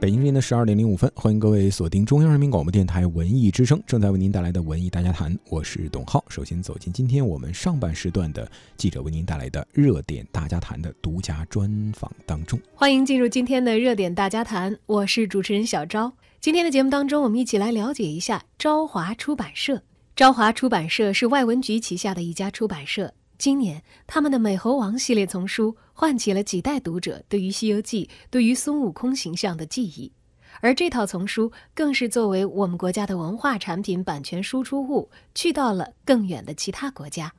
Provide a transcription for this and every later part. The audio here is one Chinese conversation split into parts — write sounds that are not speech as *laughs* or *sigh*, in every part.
北京时间的十二点零五分，欢迎各位锁定中央人民广播电台文艺之声，正在为您带来的文艺大家谈，我是董浩。首先走进今天我们上半时段的记者为您带来的热点大家谈的独家专访当中，欢迎进入今天的热点大家谈，我是主持人小昭。今天的节目当中，我们一起来了解一下朝华出版社。朝华出版社是外文局旗下的一家出版社。今年，他们的《美猴王》系列丛书唤起了几代读者对于《西游记》、对于孙悟空形象的记忆，而这套丛书更是作为我们国家的文化产品版权输出物，去到了更远的其他国家。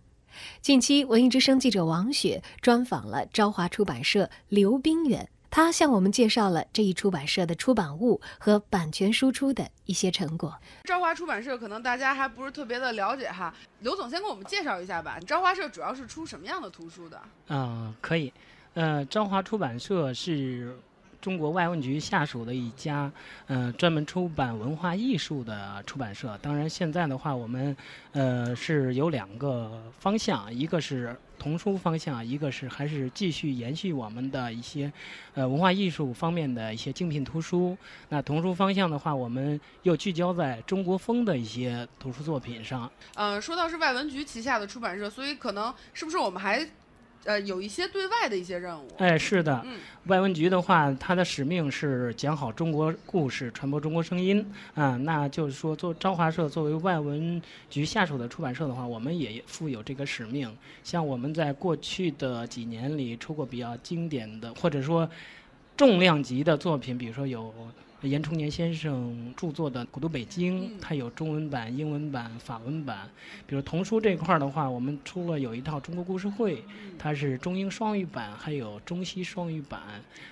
近期，文艺之声记者王雪专访了朝华出版社刘冰远。他向我们介绍了这一出版社的出版物和版权输出的一些成果。朝华出版社可能大家还不是特别的了解哈，刘总先给我们介绍一下吧。朝华社主要是出什么样的图书的？啊，可以。呃，朝华出版社是。中国外文局下属的一家，呃，专门出版文化艺术的出版社。当然，现在的话，我们，呃，是有两个方向，一个是童书方向，一个是还是继续延续我们的一些，呃，文化艺术方面的一些精品图书。那童书方向的话，我们又聚焦在中国风的一些图书作品上。嗯，说到是外文局旗下的出版社，所以可能是不是我们还？呃，有一些对外的一些任务。哎，是的，外文局的话，它的使命是讲好中国故事，传播中国声音啊。那就是说，做朝华社作为外文局下属的出版社的话，我们也负有这个使命。像我们在过去的几年里出过比较经典的，或者说重量级的作品，比如说有。严崇年先生著作的《古都北京》，它有中文版、英文版、法文版。比如童书这块儿的话，我们出了有一套《中国故事会》，它是中英双语版，还有中西双语版。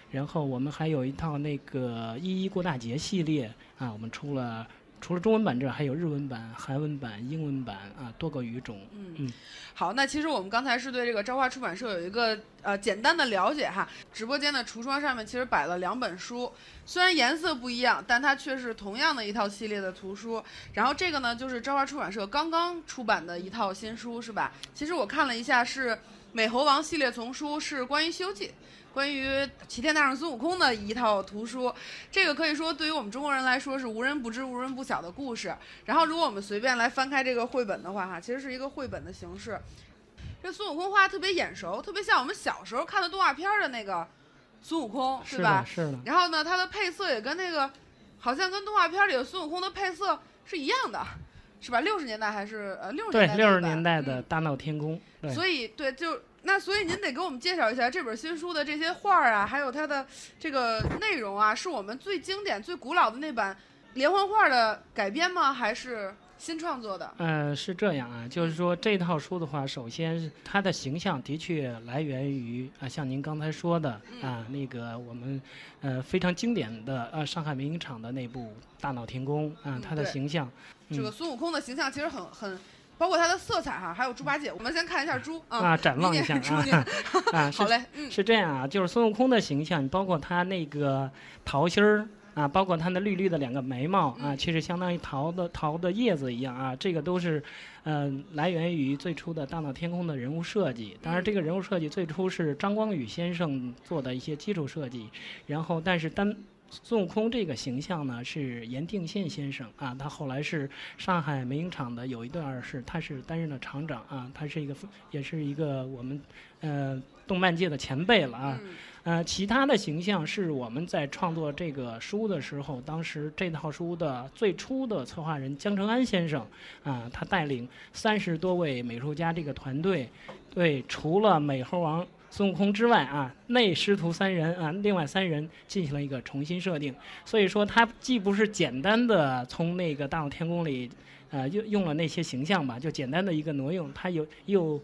然后我们还有一套那个《一一过大节》系列啊，我们出了。除了中文版这，还有日文版、韩文版、英文版啊，多个语种。嗯嗯，好，那其实我们刚才是对这个朝花出版社有一个呃简单的了解哈。直播间的橱窗上面其实摆了两本书，虽然颜色不一样，但它却是同样的一套系列的图书。然后这个呢，就是朝花出版社刚刚出版的一套新书，是吧？其实我看了一下，是《美猴王》系列丛书，是关于《西游记》。关于齐天大圣孙悟空的一套图书，这个可以说对于我们中国人来说是无人不知、无人不晓的故事。然后，如果我们随便来翻开这个绘本的话，哈，其实是一个绘本的形式。这孙悟空画的特别眼熟，特别像我们小时候看的动画片的那个孙悟空，是吧？是的。然后呢，它的配色也跟那个，好像跟动画片里的孙悟空的配色是一样的，是吧？六十年代还是呃六十年代？对，六十年代的大闹天宫。所以，对，就。那所以您得给我们介绍一下这本新书的这些画儿啊，还有它的这个内容啊，是我们最经典、最古老的那版连环画的改编吗？还是新创作的？呃，是这样啊，就是说这套书的话，首先它的形象的确来源于啊，像您刚才说的啊，那个我们呃非常经典的呃上海民影厂的那部《大闹天宫》啊，它的形象，这个孙悟空的形象其实很很。包括它的色彩哈，还有猪八戒，我们先看一下猪啊，展望一下 *laughs* 啊，*laughs* 啊，好嘞，是这样啊，就是孙悟空的形象，包括他那个桃心儿啊，包括他那绿绿的两个眉毛啊，其实相当于桃的桃的叶子一样啊，这个都是，嗯，来源于最初的大闹天宫的人物设计。当然，这个人物设计最初是张光宇先生做的一些基础设计，然后但是单。孙悟空这个形象呢，是严定宪先生啊，他后来是上海美影厂的，有一段是他是担任了厂长啊，他是一个也是一个我们呃动漫界的前辈了啊，呃，其他的形象是我们在创作这个书的时候，当时这套书的最初的策划人江成安先生啊，他带领三十多位美术家这个团队，对，除了美猴王。孙悟空之外啊，内师徒三人啊，另外三人进行了一个重新设定，所以说他既不是简单的从那个大闹天宫里，呃，用用了那些形象吧，就简单的一个挪用，他又又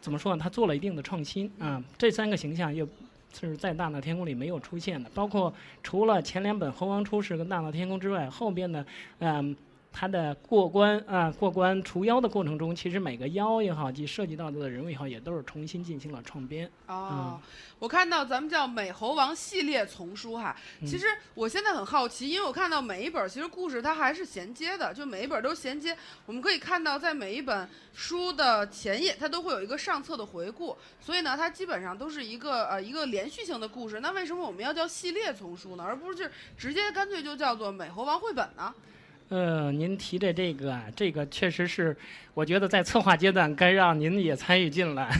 怎么说呢？他做了一定的创新啊。这三个形象又是在大闹天宫里没有出现的，包括除了前两本《猴王出世》跟《大闹天宫》之外，后边的嗯。它的过关啊，过关除妖的过程中，其实每个妖也好，及涉及到的人物也好，也都是重新进行了创编。哦，我看到咱们叫美猴王系列丛书哈，其实我现在很好奇，因为我看到每一本其实故事它还是衔接的，就每一本都衔接。我们可以看到，在每一本书的前页，它都会有一个上册的回顾，所以呢，它基本上都是一个呃一个连续性的故事。那为什么我们要叫系列丛书呢，而不是直接干脆就叫做美猴王绘本呢？呃，您提的这个啊，这个确实是，我觉得在策划阶段该让您也参与进来，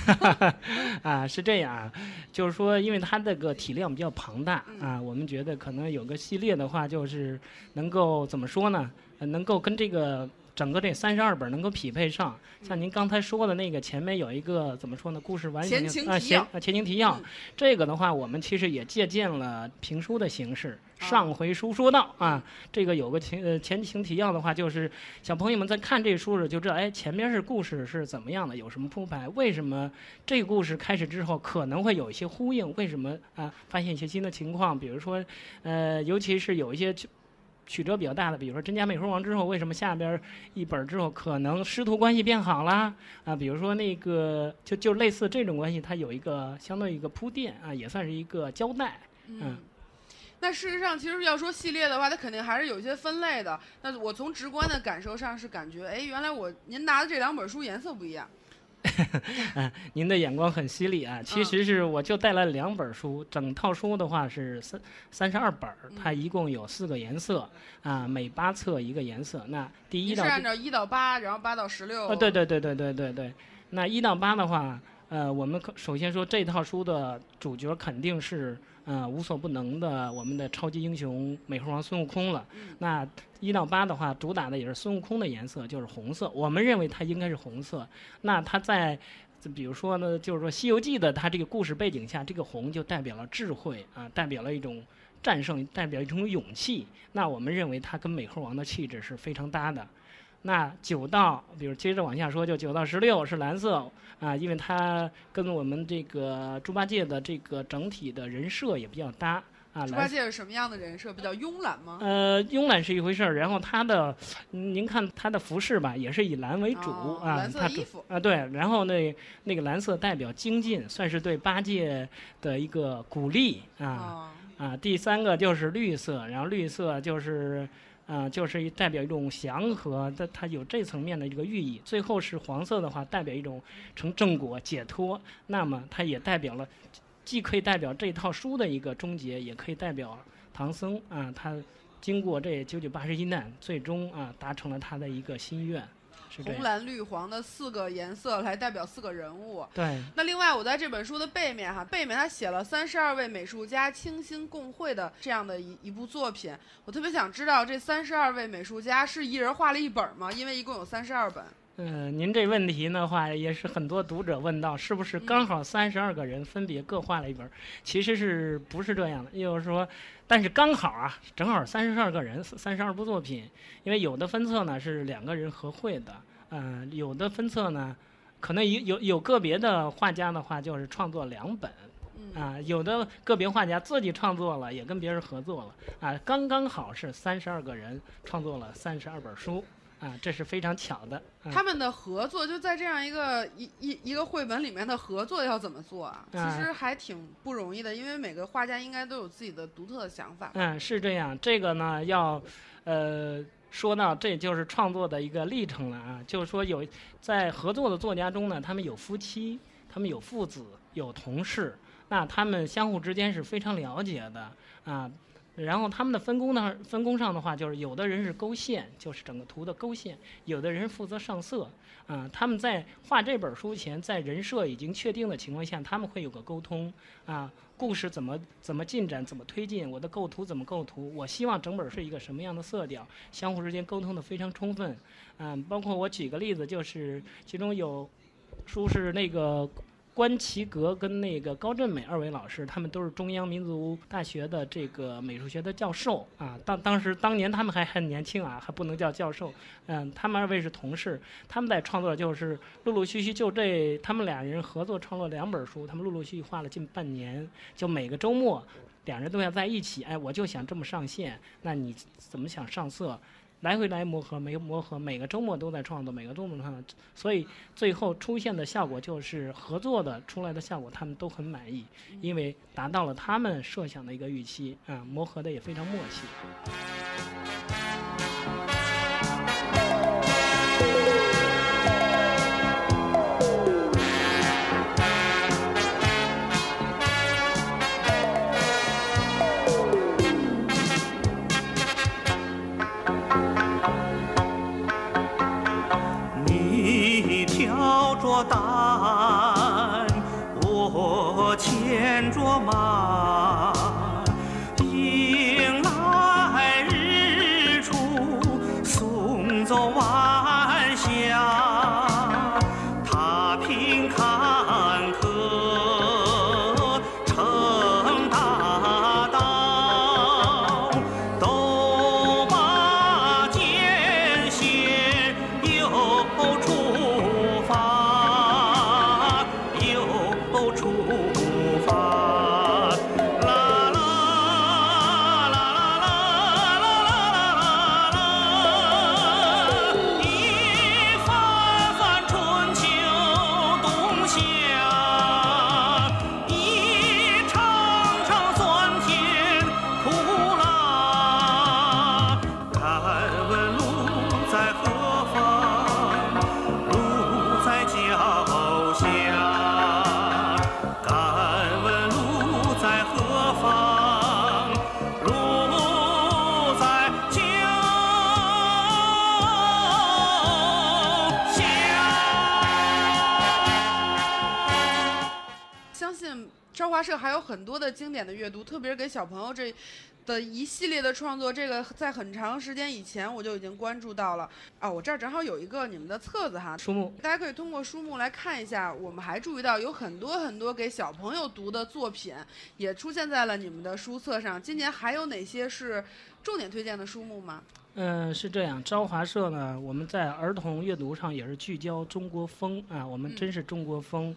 *laughs* 啊，是这样啊，就是说，因为它这个体量比较庞大啊，我们觉得可能有个系列的话，就是能够怎么说呢？能够跟这个。整个这三十二本能够匹配上，像您刚才说的那个前面有一个怎么说呢？故事完前情提要啊，前情提要。这个的话，我们其实也借鉴了评书的形式。上回书说到啊，这个有个前呃前情提要的话，就是小朋友们在看这书时就知道，哎，前面是故事是怎么样的，有什么铺排？为什么这个故事开始之后可能会有一些呼应？为什么啊？发现一些新的情况，比如说，呃，尤其是有一些。曲折比较大的，比如说真假美猴王之后，为什么下边一本之后可能师徒关系变好了啊？比如说那个就就类似这种关系，它有一个相当于一个铺垫啊，也算是一个交代。嗯，那事实上，其实要说系列的话，它肯定还是有一些分类的。那我从直观的感受上是感觉，哎，原来我您拿的这两本书颜色不一样。嗯，*laughs* 您的眼光很犀利啊！其实是我就带了两本书，整套书的话是三三十二本，它一共有四个颜色啊，每八册一个颜色。那第一到是按照一到八，然后八到十六。呃，对对对对对对对。那一到八的话，呃，我们可首先说这套书的主角肯定是。嗯，无所不能的我们的超级英雄美猴王孙悟空了。那一到八的话，主打的也是孙悟空的颜色，就是红色。我们认为它应该是红色。那它在，比如说呢，就是说《西游记》的它这个故事背景下，这个红就代表了智慧啊，代表了一种战胜，代表一种勇气。那我们认为它跟美猴王的气质是非常搭的。那九到，比如接着往下说，就九到十六是蓝色啊，因为它跟我们这个猪八戒的这个整体的人设也比较搭啊。猪八戒是什么样的人设？比较慵懒吗？呃，慵懒是一回事儿，然后他的，您看他的服饰吧，也是以蓝为主啊。蓝色衣服啊，对，然后那那个蓝色代表精进，算是对八戒的一个鼓励啊啊。第三个就是绿色，然后绿色就是。啊，就是代表一种祥和，它它有这层面的一个寓意。最后是黄色的话，代表一种成正果、解脱。那么它也代表了，既可以代表这套书的一个终结，也可以代表唐僧啊，他经过这九九八十一难，最终啊达成了他的一个心愿。红蓝绿黄的四个颜色来代表四个人物。对。那另外，我在这本书的背面哈，背面他写了三十二位美术家倾心共绘的这样的一一部作品。我特别想知道，这三十二位美术家是一人画了一本吗？因为一共有三十二本。嗯，您这问题的话，也是很多读者问到，是不是刚好三十二个人分别各画了一本？其实是不是这样的？就是说，但是刚好啊，正好三十二个人，三十二部作品。因为有的分册呢是两个人合绘的，嗯，有的分册呢，可能有有有个别的画家的话就是创作两本，啊，有的个别画家自己创作了，也跟别人合作了，啊，刚刚好是三十二个人创作了三十二本书。啊，这是非常巧的。他们的合作就在这样一个一一一个绘本里面的合作要怎么做啊？其实还挺不容易的，因为每个画家应该都有自己的独特的想法。嗯，是这样。这个呢，要呃说到这就是创作的一个历程了啊。就是说有在合作的作家中呢，他们有夫妻，他们有父子，有同事，那他们相互之间是非常了解的啊。然后他们的分工呢？分工上的话，就是有的人是勾线，就是整个图的勾线；有的人负责上色。啊，他们在画这本书前，在人设已经确定的情况下，他们会有个沟通。啊，故事怎么怎么进展，怎么推进？我的构图怎么构图？我希望整本是一个什么样的色调？相互之间沟通的非常充分。嗯，包括我举个例子，就是其中有书是那个。关其格跟那个高振美二位老师，他们都是中央民族大学的这个美术学的教授啊。当当时当年他们还很年轻啊，还不能叫教授。嗯，他们二位是同事，他们在创作就是陆陆续续就这，他们俩人合作创作两本书，他们陆陆续续画了近半年，就每个周末两人都要在一起。哎，我就想这么上线，那你怎么想上色？来回来磨合，没磨合，每个周末都在创作，每个周末创作，所以最后出现的效果就是合作的出来的效果，他们都很满意，因为达到了他们设想的一个预期啊，磨合的也非常默契。担，我牵着马，很多的经典的阅读，特别是给小朋友这的一系列的创作，这个在很长时间以前我就已经关注到了。啊，我这儿正好有一个你们的册子哈，书目大家可以通过书目来看一下。我们还注意到有很多很多给小朋友读的作品也出现在了你们的书册上。今年还有哪些是重点推荐的书目吗？嗯，是这样。朝华社呢，我们在儿童阅读上也是聚焦中国风啊，我们真是中国风。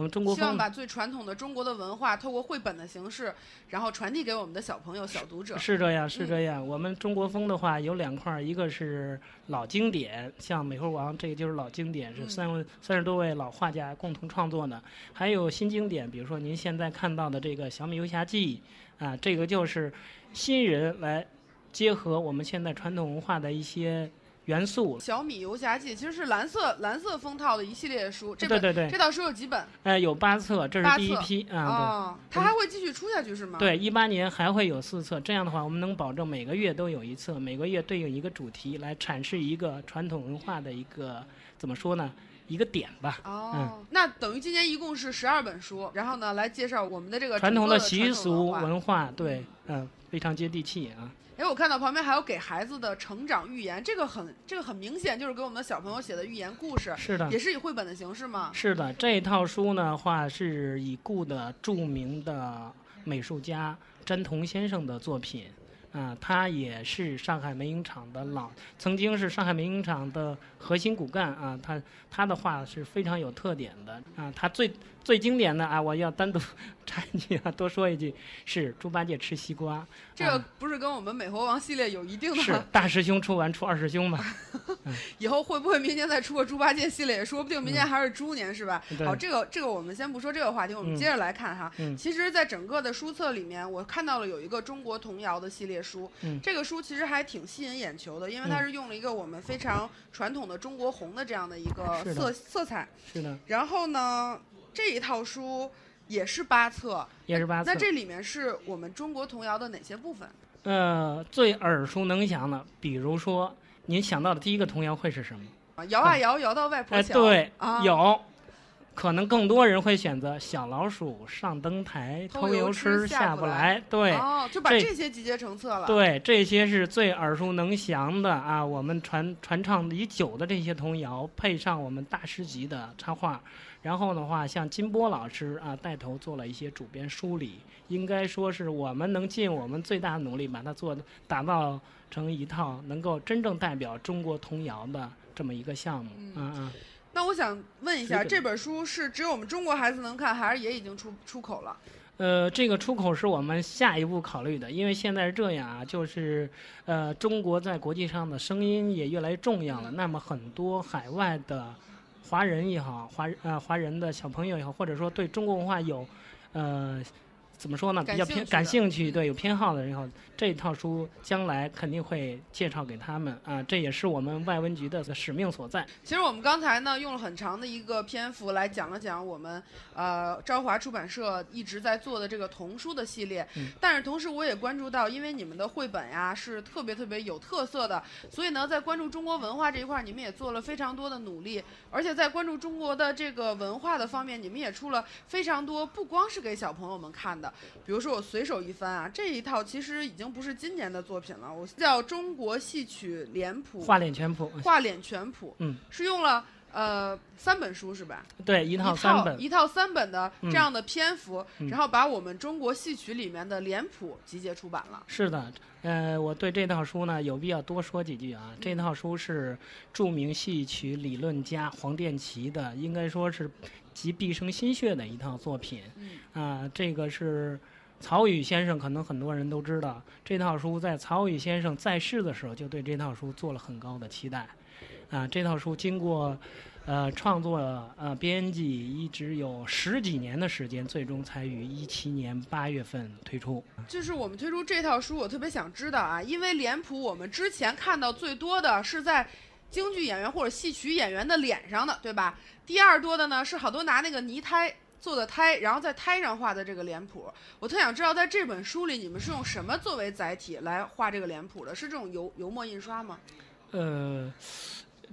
我们中国风希望把最传统的中国的文化，透过绘本的形式，然后传递给我们的小朋友、小读者。是这样，是这样。我们中国风的话有两块儿，一个是老经典，像《美猴王》，这个就是老经典，是三位三十多位老画家共同创作的；还有新经典，比如说您现在看到的这个《小米游侠记》，啊，这个就是新人来结合我们现在传统文化的一些元素。小米游侠记其实是蓝色蓝色封套的一系列书，这本对对对这套书有几本？呃，有八册，这是第一批啊。哦，它还会继续出下去是吗？对，一八年还会有四册，这样的话，我们能保证每个月都有一册，每个月对应一个主题，来阐释一个传统文化的一个怎么说呢？一个点吧。哦，嗯那等于今年一共是十二本书，然后呢，来介绍我们的这个传统的习俗文化。文化，对，嗯、非常接地气啊。哎，我看到旁边还有给孩子的成长寓言，这个很这个很明显就是给我们的小朋友写的寓言故事，是的也，是以绘本的形式吗？是的，这套书呢话是已故的著名的美术家詹彤先生的作品。啊，他也是上海美影厂的老，曾经是上海美影厂的核心骨干啊。他他的话是非常有特点的啊。他最最经典的啊，我要单独 *laughs* 插一句啊，多说一句，是猪八戒吃西瓜。这个啊不是跟我们美猴王系列有一定的是的，大师兄出完出二师兄嘛？*laughs* 以后会不会明年再出个猪八戒系列？也说不定明年还是猪年是吧？嗯好，这个这个我们先不说这个话题，我们嗯接着来看哈。嗯其实，在整个的书册里面，我看到了有一个中国童谣的系列书。嗯这个书其实还挺吸引眼球的，因为它嗯是用了一个我们非常传统的中国红的这样的一个色色彩。是的，然后呢，这一套书也是八册，也是八册那。这里面是我们中国童谣的哪些部分？呃，最耳熟能详的，比如说您想到的第一个童谣会是什么？啊，摇啊摇，摇到外婆哎，桥。对，啊，有，可能更多人会选择小老鼠上灯台，偷油吃吃下下不不来来。对，哦，就把这这些集结成册了。对，这些是最耳熟能详的啊，我们传传唱已久的这些童谣，配上我们大师级的插画，然后的话，像金波老师啊带头做了一些主编梳理，应该说是我们能尽我们最大的努力，把它做打造成一套能够真正代表中国童谣的这么一个项目。嗯嗯嗯，那我想问一下，这本书是只有我们中国孩子能看，还是也已经出出口了？呃，这个出口是我们下一步考虑的，因为现在是这样啊，就是呃，中国在国际上的声音也越来越重要了。那么很多海外的华人也好，华呃华人的小朋友也好，或者说对中国文化有呃怎么说呢，比较偏感兴趣，对有偏好的人以后，这套书将来肯定会介绍给他们啊，这也是我们外文局的使命所在。其实我们刚才呢用了很长的一个篇幅来讲了讲我们呃朝华出版社一直在做的这个童书的系列，嗯。但是同时我也关注到，因为你们的绘本呀是特别特别有特色的，所以呢在关注中国文化这一块儿，你们也做了非常多的努力，而且在关注中国的这个文化的方面，你们也出了非常多不光是给小朋友们看的，比如说我随手一翻啊，这一套其实已经不是今年的作品了，我叫《中国戏曲脸谱画脸全谱，画脸全谱，嗯，是用了呃三本书是吧？对，一一套三本，一套三本的嗯这样的篇幅，嗯然后把我们中国戏曲里面的脸谱集结出版了。是的，呃，我对这套书呢有必要多说几句啊。这套书是著名戏曲理论家黄殿奇的，应该说是集毕生心血的一套作品。嗯啊，这个是曹禺先生，可能很多人都知道，这套书在曹禺先生在世的时候就对这套书做了很高的期待。啊，这套书经过呃创作呃编辑一直有十几年的时间，最终才于一七年八月份推出。就是我们推出这套书，我特别想知道啊，因为脸谱我们之前看到最多的是在京剧演员或者戏曲演员的脸上的，对吧？第二多的呢是好多拿那个泥胎做的胎，然后在胎上画的这个脸谱。我特想知道，在这本书里你们是用什么作为载体来画这个脸谱的？是这种油油墨印刷吗？呃，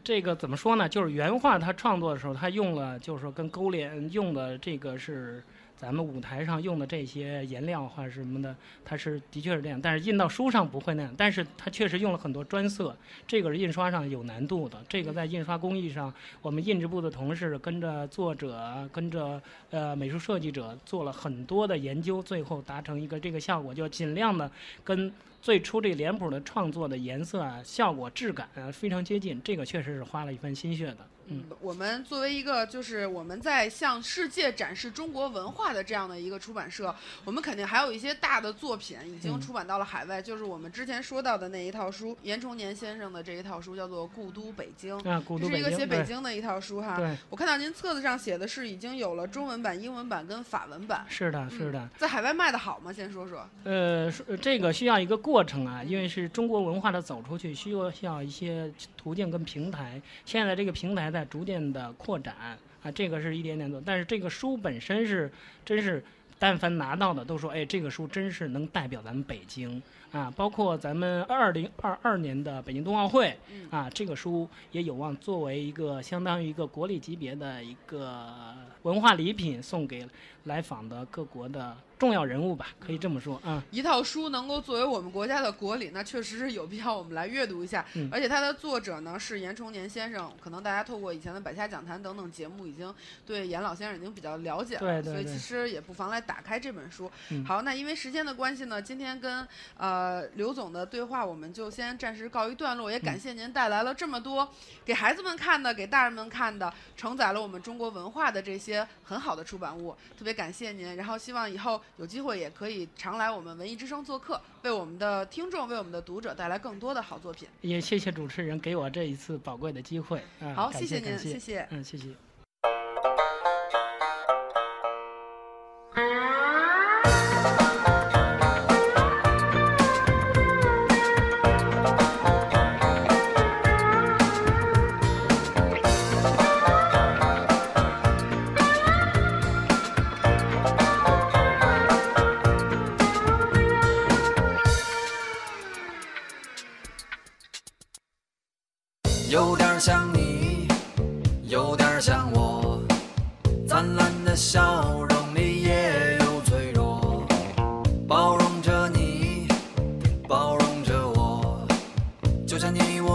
这个怎么说呢？就是原画他创作的时候，他用了，就是说跟勾连用的这个是咱们舞台上用的这些颜料或者什么的，它是的确是这样，但是印到书上不会那样。但是它确实用了很多专色，这个是印刷上有难度的。这个在印刷工艺上，我们印制部的同事跟着作者、跟着呃美术设计者做了很多的研究，最后达成一个这个效果，就尽量的跟最初这脸谱的创作的颜色啊、效果、质感啊非常接近，这个确实是花了一番心血的。嗯，我们作为一个就是我们在向世界展示中国文化的这样的一个出版社，我们肯定还有一些大的作品已经嗯出版到了海外，就是我们之前说到的那一套书，严崇年先生的这一套书叫做《故都北京》，啊，古都北京，这是一个写北京的一套书哈。对，我看到您册子上写的是已经有了中文版、英文版跟法文版，是的，是的。在海外卖的好吗？先说说。呃，是这个需要一个过程啊，因为是中国文化的走出去，需要需要一些途径跟平台。现在这个平台在在逐渐的扩展啊，这个是一点点做，但是这个书本身是真是。但凡拿到的都说，哎，这个书真是能代表咱们北京啊！包括咱们二零二二年的北京冬奥会嗯啊，这个书也有望作为一个相当于一个国礼级别的一个文化礼品，送给来访的各国的重要人物吧，可以这么说啊。一套书能够作为我们国家的国礼，那确实是有必要我们来阅读一下。嗯而且它的作者呢是严崇年先生，可能大家透过以前的百家讲坛等等节目，已经对严老先生已经比较了解了，对对对所以其实也不妨来打开这本书。嗯好，那因为时间的关系呢，今天跟呃刘总的对话我们就先暂时告一段落，也嗯感谢您带来了这么多给孩子们看的、给大人们看的，承载了我们中国文化的这些很好的出版物，特别感谢您。然后希望以后有机会也可以常来我们文艺之声做客，为我们的听众、为我们的读者带来更多的好作品。也谢谢主持人给我这一次宝贵的机会啊！好，谢谢您，谢谢。嗯，谢谢。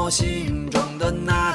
我心中的那